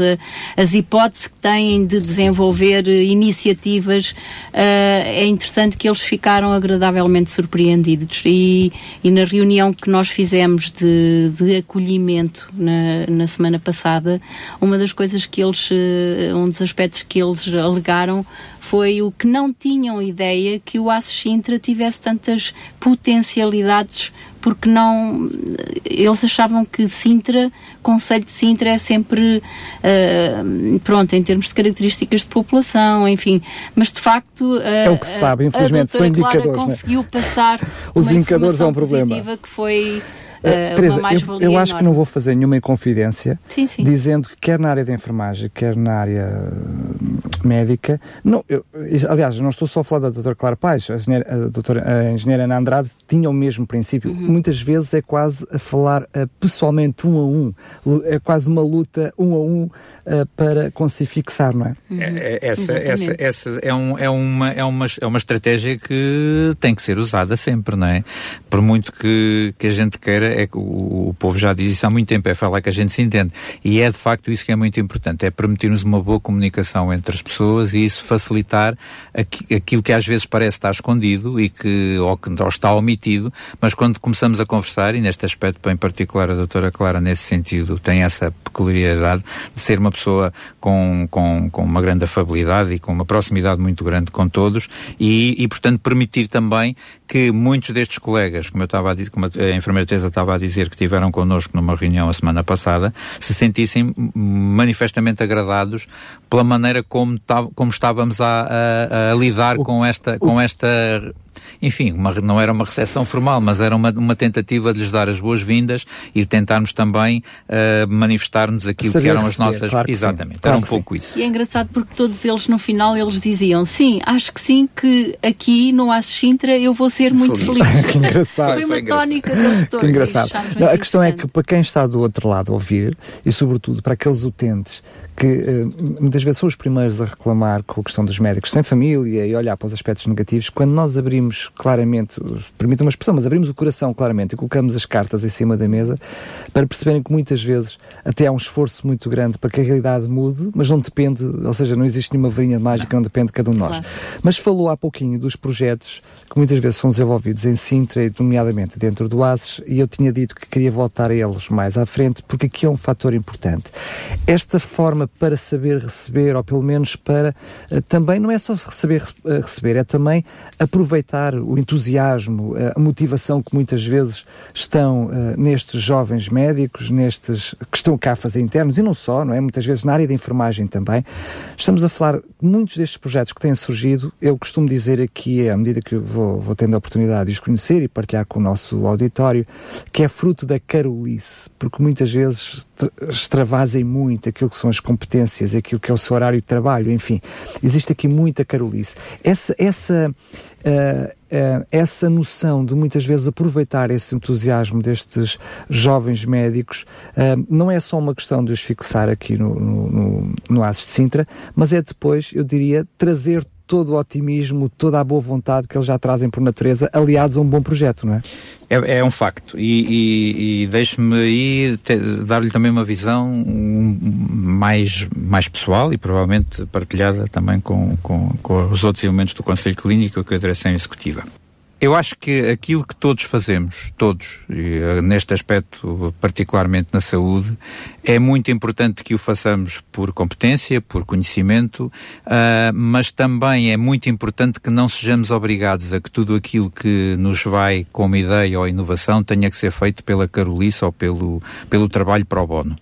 as hipóteses que têm de desenvolver iniciativas é interessante que eles ficaram agradavelmente surpreendidos. E, e na reunião que nós fizemos de, de acolhimento na, na semana passada, uma das coisas que eles, eh, um dos aspectos que eles alegaram foi o que não tinham ideia que o Aço Sintra tivesse tantas potencialidades porque não eles achavam que Sintra, Conselho de Sintra é sempre uh, pronto em termos de características de população, enfim, mas de facto uh, é o que se sabe, infelizmente são indicadores. Clara né? conseguiu passar os indicadores é um problema que foi Uh, Teresa, eu, eu acho que não vou fazer nenhuma inconfidência sim, sim. dizendo que quer na área da enfermagem, quer na área médica, não, eu, aliás, não estou só a falar da doutora Clara Paz, a engenheira, a doutora, a engenheira Ana Andrade tinha o mesmo princípio. Uhum. Muitas vezes é quase a falar uh, pessoalmente um a um, é quase uma luta um a um uh, para conseguir fixar, não é? Uhum. é, é essa, essa, essa é, um, é, uma, é, uma, é uma estratégia que tem que ser usada sempre, não é? Por muito que, que a gente queira é que o, o, povo já diz isso há muito tempo, é falar que a gente se entende. E é de facto isso que é muito importante, é permitir-nos uma boa comunicação entre as pessoas e isso facilitar aqui, aquilo que às vezes parece estar escondido e que ou, que ou está omitido, mas quando começamos a conversar, e neste aspecto em particular a doutora Clara nesse sentido tem essa peculiaridade de ser uma pessoa com, com, com uma grande afabilidade e com uma proximidade muito grande com todos e, e portanto permitir também que muitos destes colegas, como eu estava a dizer, como a enfermeira Teresa estava a dizer, que tiveram connosco numa reunião a semana passada, se sentissem manifestamente agradados pela maneira como, como estávamos a, a, a lidar o, com esta, com esta enfim, uma, não era uma recepção formal, mas era uma, uma tentativa de lhes dar as boas-vindas e tentarmos também uh, manifestar-nos aquilo Saber que eram receber, as nossas. Claro Exatamente, claro era um pouco sim. isso. E é engraçado porque todos eles no final eles diziam: sim, acho que sim, que aqui no Aço Sintra eu vou ser muito feliz. [laughs] que engraçado. Foi uma Foi tónica deles todos. [laughs] Que engraçado. Não, a questão é que para quem está do outro lado a ouvir, e sobretudo para aqueles utentes que uh, muitas vezes são os primeiros a reclamar com a questão dos médicos sem família e olhar para os aspectos negativos, quando nós abrimos claramente, permitam uma expressão, mas abrimos o coração claramente e colocamos as cartas em cima da mesa para perceberem que muitas vezes até há um esforço muito grande para que a realidade mude, mas não depende, ou seja, não existe nenhuma varinha mágica, não depende de cada um de nós. Claro. Mas falou há pouquinho dos projetos que muitas vezes são desenvolvidos em Sintra, e nomeadamente dentro do ASES, e eu tinha dito que queria voltar a eles mais à frente, porque aqui é um fator importante. Esta forma para saber receber, ou pelo menos para uh, também, não é só saber uh, receber, é também aproveitar o entusiasmo, uh, a motivação que muitas vezes estão nestes jovens médicos, nestes que estão cá a fazer internos, e não só, não é? Muitas vezes na área da enfermagem também. Estamos a falar, muitos destes projetos que têm surgido, eu costumo dizer aqui, à medida que vou, vou tendo a oportunidade de os conhecer e partilhar com o nosso auditório, que é fruto da carolice, porque muitas vezes extravasem muito aquilo que são as competências, aquilo que é o seu horário de trabalho, enfim. Existe aqui muita carolice. Essa, essa, uh, uh, essa noção de muitas vezes aproveitar esse entusiasmo destes jovens médicos uh, não é só uma questão de os fixar aqui no, no, no, no de Sintra, mas é depois, eu diria, trazer todo o otimismo, toda a boa vontade que eles já trazem por natureza, aliados a um bom projeto, não é? É, é um facto. E, e, e deixe-me aí dar-lhe também uma visão um, mais, mais pessoal e provavelmente partilhada também com, com, com os outros elementos do Conselho Clínico que a direção executiva. Eu acho que aquilo que todos fazemos, todos, e, uh, neste aspecto, particularmente na saúde, é muito importante que o façamos por competência, por conhecimento, uh, mas também é muito importante que não sejamos obrigados a que tudo aquilo que nos vai como ideia ou inovação tenha que ser feito pela carolice ou pelo, pelo trabalho pro bono.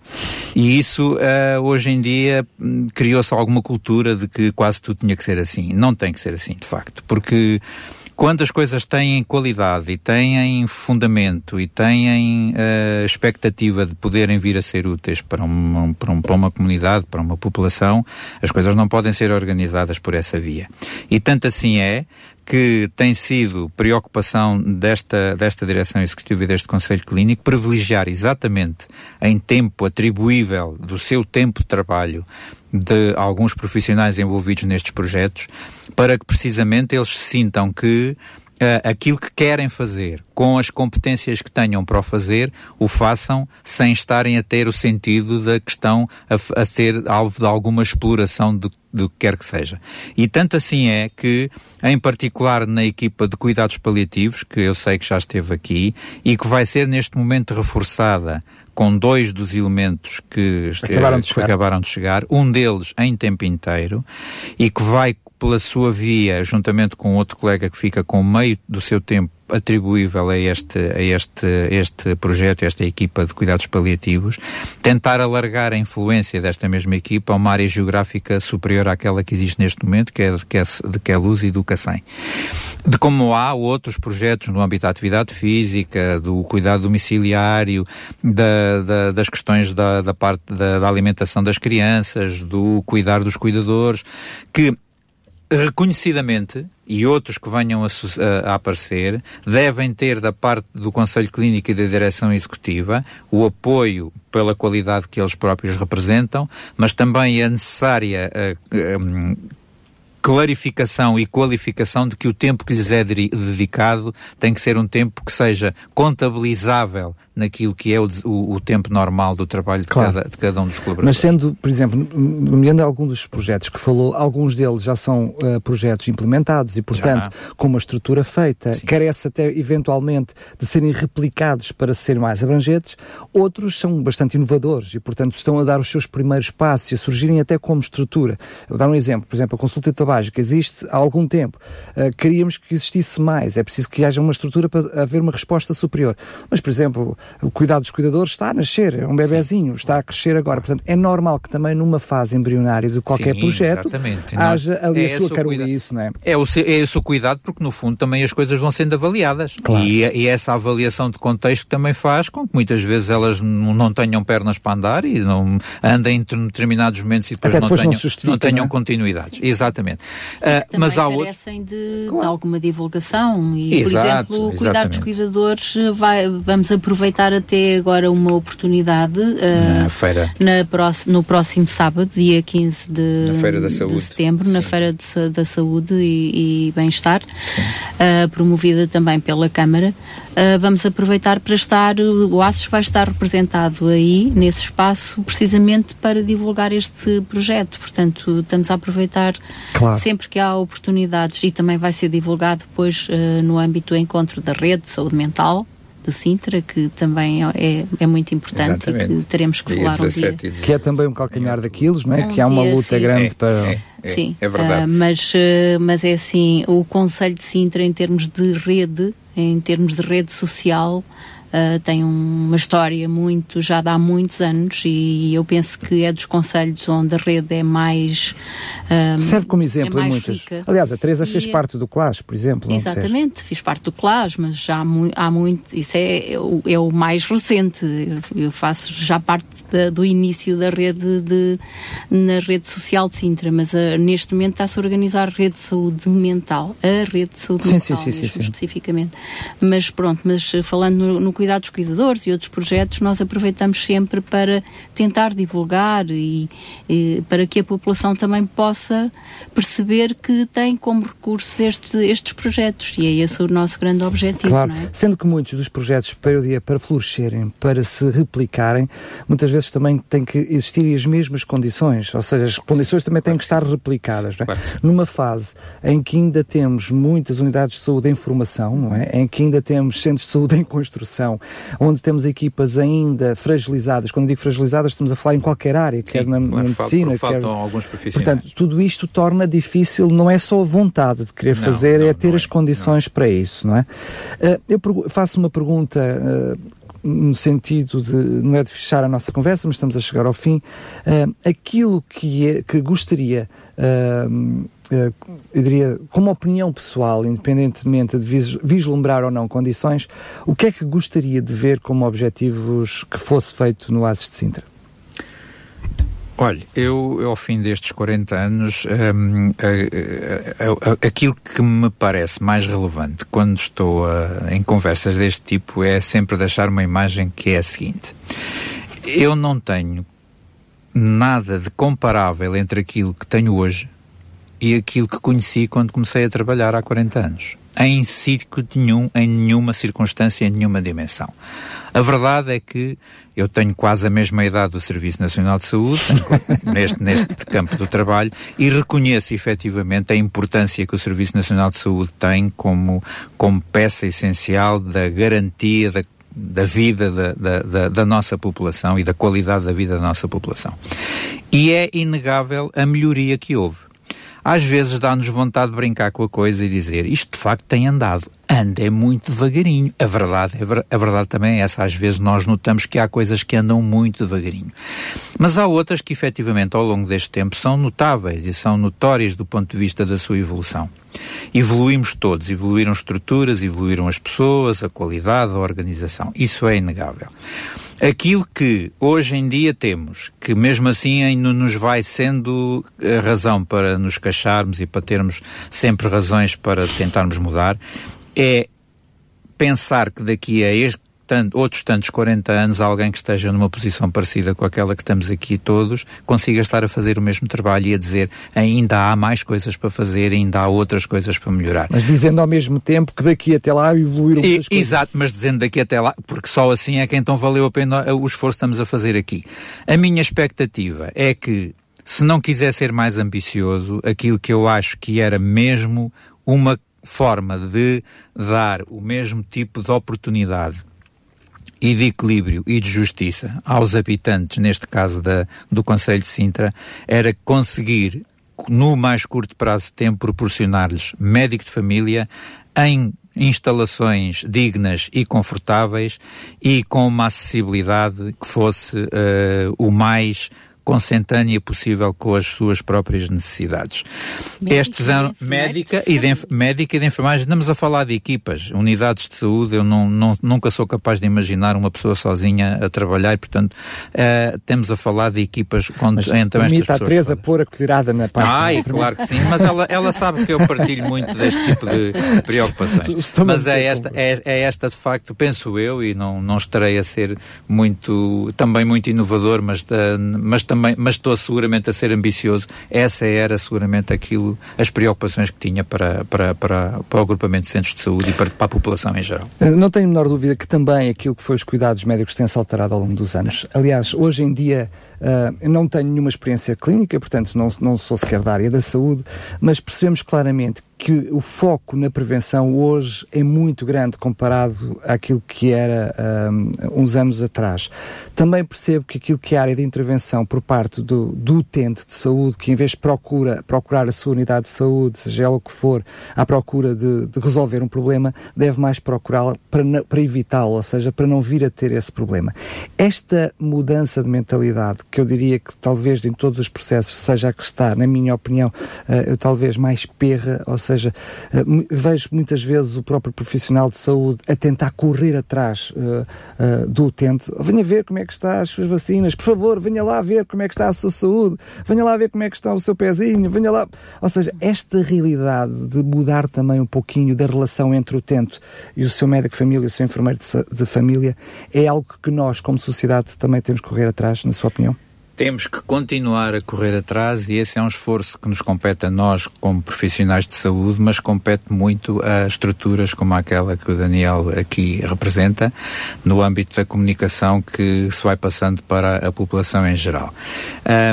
E isso, uh, hoje em dia, hum, criou-se alguma cultura de que quase tudo tinha que ser assim. Não tem que ser assim, de facto, porque quando as coisas têm qualidade e têm fundamento e têm uh, expectativa de poderem vir a ser úteis para uma, para, um, para uma comunidade, para uma população, as coisas não podem ser organizadas por essa via. E tanto assim é que tem sido preocupação desta, desta direção executiva e deste Conselho Clínico privilegiar exatamente em tempo atribuível do seu tempo de trabalho de alguns profissionais envolvidos nestes projetos para que precisamente eles sintam que uh, aquilo que querem fazer, com as competências que tenham para o fazer, o façam sem estarem a ter o sentido da questão a, a ser alvo de alguma exploração do, do que quer que seja. E tanto assim é que, em particular na equipa de cuidados paliativos, que eu sei que já esteve aqui e que vai ser neste momento reforçada com dois dos elementos que acabaram de, que acabaram de chegar, um deles em tempo inteiro, e que vai pela sua via, juntamente com outro colega que fica com meio do seu tempo atribuível a este, a este, este projeto, esta equipa de cuidados paliativos, tentar alargar a influência desta mesma equipa a uma área geográfica superior àquela que existe neste momento, que é que é, que é Luz e Cacém. De como há outros projetos no âmbito da atividade física, do cuidado domiciliário, da, da, das questões da, da parte da alimentação das crianças, do cuidar dos cuidadores, que reconhecidamente, e outros que venham a, a, aparecer, devem ter da parte do Conselho Clínico e da Direção Executiva o apoio pela qualidade que eles próprios representam, mas também a necessária uh, clarificação e qualificação de que o tempo que lhes é dedicado tem que ser um tempo que seja contabilizável naquilo que é o, o, o tempo normal do trabalho de, claro. cada, de, cada, um dos colaboradores. Mas sendo, por exemplo, nomeando algum dos projetos que falou, alguns deles já são uh, projetos implementados e, portanto, já. com uma estrutura feita, Sim. carece até eventualmente de serem replicados para serem mais abrangentes, outros são bastante inovadores e, portanto, estão a dar os seus primeiros passos e a surgirem até como estrutura. Eu vou dar um exemplo, por exemplo, a consulta existe há algum tempo. Uh, queríamos que existisse mais, é preciso que haja uma estrutura para haver uma resposta superior. Mas, por exemplo, o cuidado dos cuidadores está a nascer, é um bebezinho, está a crescer agora. Portanto, é normal que também numa fase embrionária de qualquer Sim, projeto exatamente. haja ali é a sua carolice, não é? É, o, é esse o cuidado porque no fundo também as coisas vão sendo avaliadas. Claro. E, e, essa avaliação de contexto também faz com que muitas vezes elas não tenham pernas para andar e não andem em determinados momentos e depois, depois não, tenham, não, não tenham não é? continuidades. Sim. Exatamente. Uh, mas há carecem de, claro. de, alguma divulgação e, Exato, por exemplo, o cuidar dos cuidadores vai, vamos aproveitar até agora uma oportunidade uh, na feira. Na no próximo sábado, dia 15 de, de setembro, Sim. na Feira de, da Saúde e, e Bem-Estar, uh, promovida também pela Câmara. Uh, vamos aproveitar para estar, o ASES vai estar representado aí, nesse espaço, precisamente para divulgar este projeto. Portanto, estamos a aproveitar claro. sempre que há oportunidades e também vai ser divulgado depois uh, no âmbito do encontro da rede de saúde mental, de Sintra, que também é, é muito importante Exatamente. e que teremos que falar um dia. Que é também um calcanhar daqueles, não é? Um que há uma luta sim. grande é, para... É, é, sim, é verdade. Uh, mas, uh, mas é assim, o Conselho de Sintra em termos de rede, em termos de rede social, Uh, tem uma história muito, já dá muitos anos e eu penso que é dos conselhos onde a rede é mais uh, Serve como exemplo é em muitas. Rica. Aliás, a Teresa fez e, parte do CLAS, por exemplo. Exatamente, fiz parte do CLAS, mas já há, mu há muito, isso é, é, o, é o mais recente. Eu faço já parte da, do início da rede de, na rede social de Sintra, mas uh, neste momento está-se a organizar a rede de saúde mental, a rede de saúde sim, mental, sim, sim, sim, especificamente. Mas pronto, mas falando no, no cuidar dos cuidadores e outros projetos, nós aproveitamos sempre para tentar divulgar e, e para que a população também possa perceber que tem como recursos este, estes projetos e é esse o nosso grande objetivo. Claro, é? sendo que muitos dos projetos para o dia, para florescerem, para se replicarem, muitas vezes também têm que existir as mesmas condições, ou seja, as condições também têm que estar replicadas. É? Numa fase em que ainda temos muitas unidades de saúde em formação, não é? em que ainda temos centros de saúde em construção, onde temos equipas ainda fragilizadas, quando digo fragilizadas estamos a falar em qualquer área, Sim, quer na, na medicina, quer... alguns profissionais. Portanto, tudo isto torna difícil, não é só a vontade de querer não, fazer, não, é ter as é, condições para isso, não é? Uh, eu faço uma pergunta uh, no sentido de, não é de fechar a nossa conversa, mas estamos a chegar ao fim, uh, aquilo que, é, que gostaria, uh, eu diria, como opinião pessoal, independentemente de vis, vislumbrar ou não condições, o que é que gostaria de ver como objetivos que fosse feito no ASIS de Sintra? Olha, eu, ao fim destes 40 anos, um, a, a, a, aquilo que me parece mais relevante quando estou em conversas deste tipo é sempre deixar uma imagem que é a seguinte. Eu não tenho nada de comparável entre aquilo que tenho hoje e aquilo que conheci quando comecei a trabalhar há 40 anos. Em sítio nenhum, em nenhuma circunstância, em nenhuma dimensão. A verdade é que eu tenho quase a mesma idade do Serviço Nacional de Saúde, [laughs] neste, neste campo do trabalho, e reconheço efetivamente a importância que o Serviço Nacional de Saúde tem como, como peça essencial da garantia da da vida da, da, da, da, nossa população e da qualidade da vida da nossa população. E é inegável a melhoria que houve às vezes dá-nos vontade de brincar com a coisa e dizer isto de facto tem andado. Anda é muito devagarinho. A verdade, é a verdade também é essa. Às vezes nós notamos que há coisas que andam muito devagarinho. Mas há outras que efetivamente ao longo deste tempo são notáveis e são notórias do ponto de vista da sua evolução. Evoluímos todos, evoluíram estruturas, evoluíram as pessoas, a qualidade, a organização. Isso é inegável. Aquilo que hoje em dia temos, que mesmo assim ainda nos vai sendo a razão para nos queixarmos e para termos sempre razões para tentarmos mudar, é pensar que daqui a este tanto, outros tantos 40 anos, alguém que esteja numa posição parecida com aquela que estamos aqui todos, consiga estar a fazer o mesmo trabalho e a dizer ainda há mais coisas para fazer, ainda há outras coisas para melhorar. Mas dizendo ao mesmo tempo que daqui até lá evoluíram muitas coisas. Exato, mas dizendo daqui até lá, porque só assim é que então valeu a pena o esforço que estamos a fazer aqui. A minha expectativa é que se não quiser ser mais ambicioso, aquilo que eu acho que era mesmo uma forma de dar o mesmo tipo de oportunidade e de equilíbrio e de justiça aos habitantes, neste caso da, do Conselho de Sintra, era conseguir, no mais curto prazo de tempo, proporcionar-lhes médico de família em instalações dignas e confortáveis e com uma acessibilidade que fosse uh, o mais consentânea possível com as suas próprias necessidades. Médica Estes anos, médica e, de, médica e de enfermagem, estamos a falar de equipas, unidades de saúde, eu não, não, nunca sou capaz de imaginar uma pessoa sozinha a trabalhar e, portanto, uh, temos a falar de equipas com, mas entre estas pessoas. a Teresa pôr a colherada na parte. Ai, claro que sim, mas ela, ela sabe que eu partilho muito deste tipo de [laughs] preocupações. mas é esta, é, é esta, de facto, penso eu, e não, não estarei a ser muito, também muito inovador, mas, uh, mas também, mas estou seguramente a ser ambicioso. Essa era seguramente aquilo, as preocupações que tinha para, para, para, para o agrupamento de centros de saúde e para, para a população em geral. Eh, não tenho a menor dúvida que também aquilo que foi os cuidados médicos tem-se alterado ao longo dos anos. Aliás, hoje em dia Uh, não tenho nenhuma experiência clínica, portanto não, não sou sequer da área da saúde, mas percebemos claramente que o foco na prevenção hoje é muito grande comparado àquilo que era um, uns anos atrás. Também percebo que aquilo que é a área de intervenção por parte do, do utente de saúde, que em vez de procura, procurar a sua unidade de saúde, seja ela o que for, à procura de, de resolver um problema, deve mais procurá-la para, para evitá-lo, ou seja, para não vir a ter esse problema. Esta mudança de mentalidade que eu diria que talvez em todos os processos seja a que está, na minha opinião, uh, talvez mais perra, ou seja, uh, vejo muitas vezes o próprio profissional de saúde a tentar correr atrás uh, do utente. Venha ver como é que está as suas vacinas, por favor, venha lá ver como é que está a sua saúde, venha lá ver como é que está o seu pezinho, venha lá. Ou seja, esta realidade de mudar também um pouquinho da relação entre o utente e o seu médico de família, o seu enfermeiro de, de família, é algo que nós, como sociedade, também temos que correr atrás, na sua opinião? Temos que continuar a correr atrás e esse é um esforço que nos compete a nós como profissionais de saúde, mas compete muito a estruturas como aquela que o Daniel aqui representa, no âmbito da comunicação que se vai passando para a população em geral.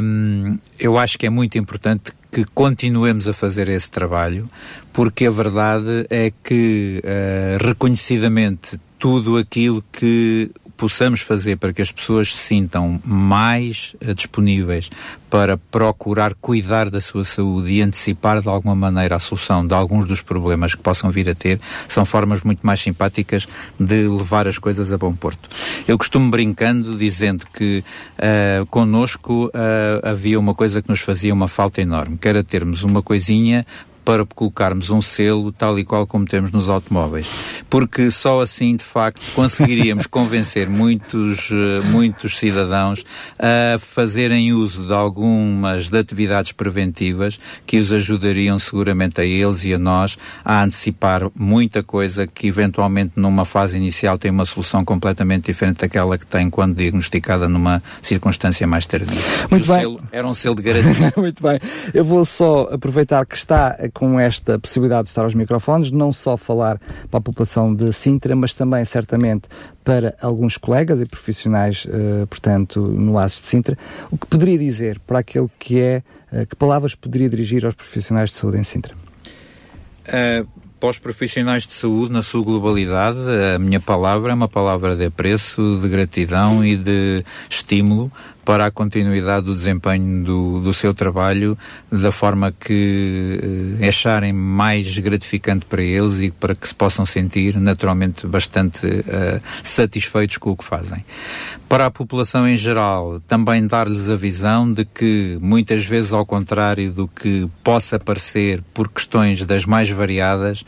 Um, eu acho que é muito importante que continuemos a fazer esse trabalho, porque a verdade é que, uh, reconhecidamente, tudo aquilo que possamos fazer para que as pessoas se sintam mais uh, disponíveis para procurar cuidar da sua saúde e antecipar de alguma maneira a solução de alguns dos problemas que possam vir a ter, são formas muito mais simpáticas de levar as coisas a bom porto. Eu costumo brincando dizendo que uh, connosco uh, havia uma coisa que nos fazia uma falta enorme, que era termos uma coisinha para colocarmos um selo tal e qual como temos nos automóveis. Porque só assim, de facto, conseguiríamos [laughs] convencer muitos, eh, muitos cidadãos a fazerem uso de algumas de atividades preventivas que os ajudariam seguramente a eles e a nós a antecipar muita coisa que eventualmente numa fase inicial tem uma solução completamente diferente daquela que tem quando diagnosticada numa circunstância mais tardia. Muito bem. Selo era um selo de garantia. [laughs] Muito bem. Eu vou só aproveitar que está com esta possibilidade de estar aos microfones, não só falar para a população de Sintra, mas também certamente para alguns colegas e profissionais, uh, portanto, no ASES de Sintra, o que poderia dizer para aquele que é, uh, que palavras poderia dirigir aos profissionais de saúde em Sintra? Uh, para os profissionais de saúde, na sua globalidade, a minha palavra é uma palavra de apreço, de gratidão e de estímulo para a continuidade do desempenho do, do seu trabalho da forma que eh, acharem mais gratificante para eles e para que se possam sentir naturalmente bastante uh, satisfeitos com o que fazem. Para a população em geral, também dar-lhes a visão de que muitas vezes ao contrário do que possa parecer por questões das mais variadas,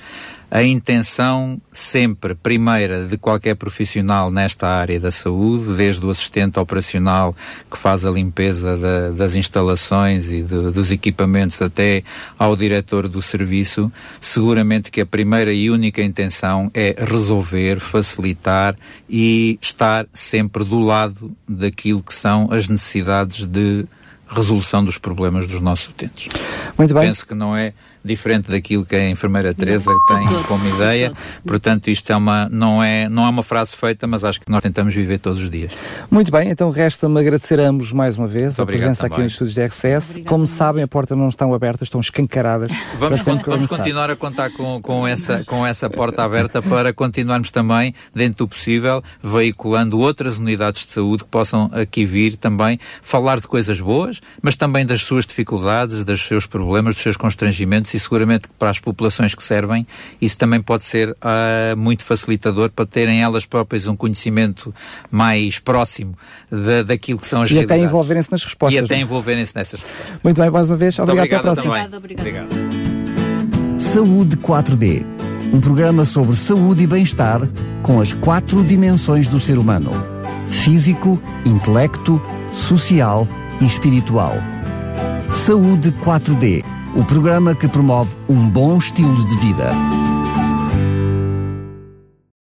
a intenção sempre primeira de qualquer profissional nesta área da saúde, desde o assistente operacional que faz a limpeza da, das instalações e de, dos equipamentos até ao diretor do serviço, seguramente que a primeira e única intenção é resolver, facilitar e estar sempre do lado daquilo que são as necessidades de resolução dos problemas dos nossos utentes. Muito bem. Penso que não é diferente daquilo que a enfermeira Teresa tem como ideia. Portanto, isto é uma, não, é, não é uma frase feita, mas acho que nós tentamos viver todos os dias. Muito bem, então resta-me agradecer a ambos mais uma vez Muito a presença também. aqui nos estúdios da RCS. Obrigado como sabem, a porta não estão abertas, estão escancaradas. Vamos, con vamos continuar a contar com, com, essa, com essa porta aberta para continuarmos também, dentro do possível, veiculando outras unidades de saúde que possam aqui vir também falar de coisas boas, mas também das suas dificuldades, dos seus problemas, dos seus constrangimentos e seguramente para as populações que servem isso também pode ser uh, muito facilitador para terem elas próprias um conhecimento mais próximo de, daquilo que são as e realidades. E até envolverem-se nas respostas. E até é? envolverem-se nessas respostas. Muito bem, mais uma vez. Obrigado, até a próxima. Obrigado, obrigado. Saúde 4D. Um programa sobre saúde e bem-estar com as quatro dimensões do ser humano: físico, intelecto, social e espiritual. Saúde 4D o programa que promove um bom estilo de vida.